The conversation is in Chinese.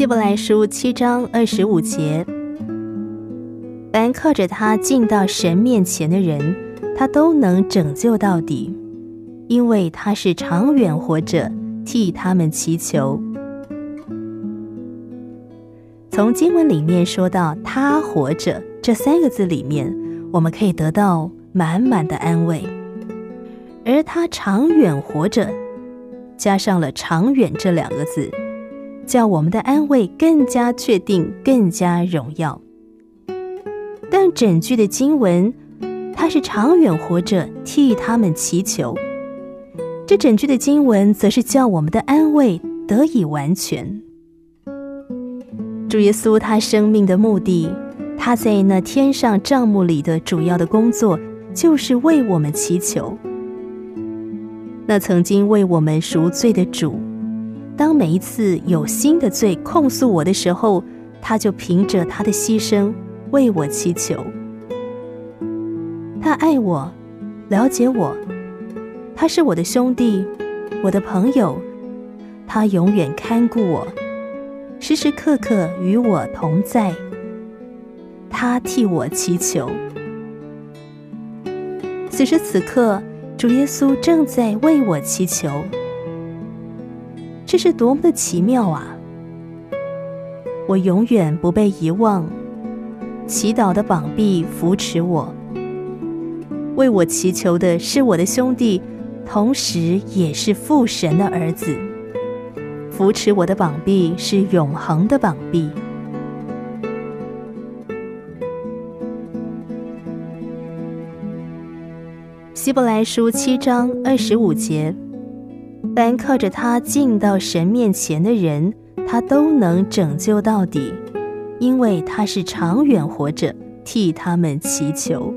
希伯来书七章二十五节，凡靠着他进到神面前的人，他都能拯救到底，因为他是长远活着，替他们祈求。从经文里面说到“他活着”这三个字里面，我们可以得到满满的安慰。而他长远活着，加上了“长远”这两个字。叫我们的安慰更加确定，更加荣耀。但整句的经文，它是长远活着替他们祈求。这整句的经文，则是叫我们的安慰得以完全。主耶稣他生命的目的，他在那天上帐幕里的主要的工作，就是为我们祈求。那曾经为我们赎罪的主。当每一次有新的罪控诉我的时候，他就凭着他的牺牲为我祈求。他爱我，了解我，他是我的兄弟，我的朋友，他永远看顾我，时时刻刻与我同在。他替我祈求。此时此刻，主耶稣正在为我祈求。这是多么的奇妙啊！我永远不被遗忘，祈祷的膀臂扶持我，为我祈求的是我的兄弟，同时也是父神的儿子。扶持我的膀臂是永恒的膀臂。希伯来书七章二十五节。凡靠着他进到神面前的人，他都能拯救到底，因为他是长远活着，替他们祈求。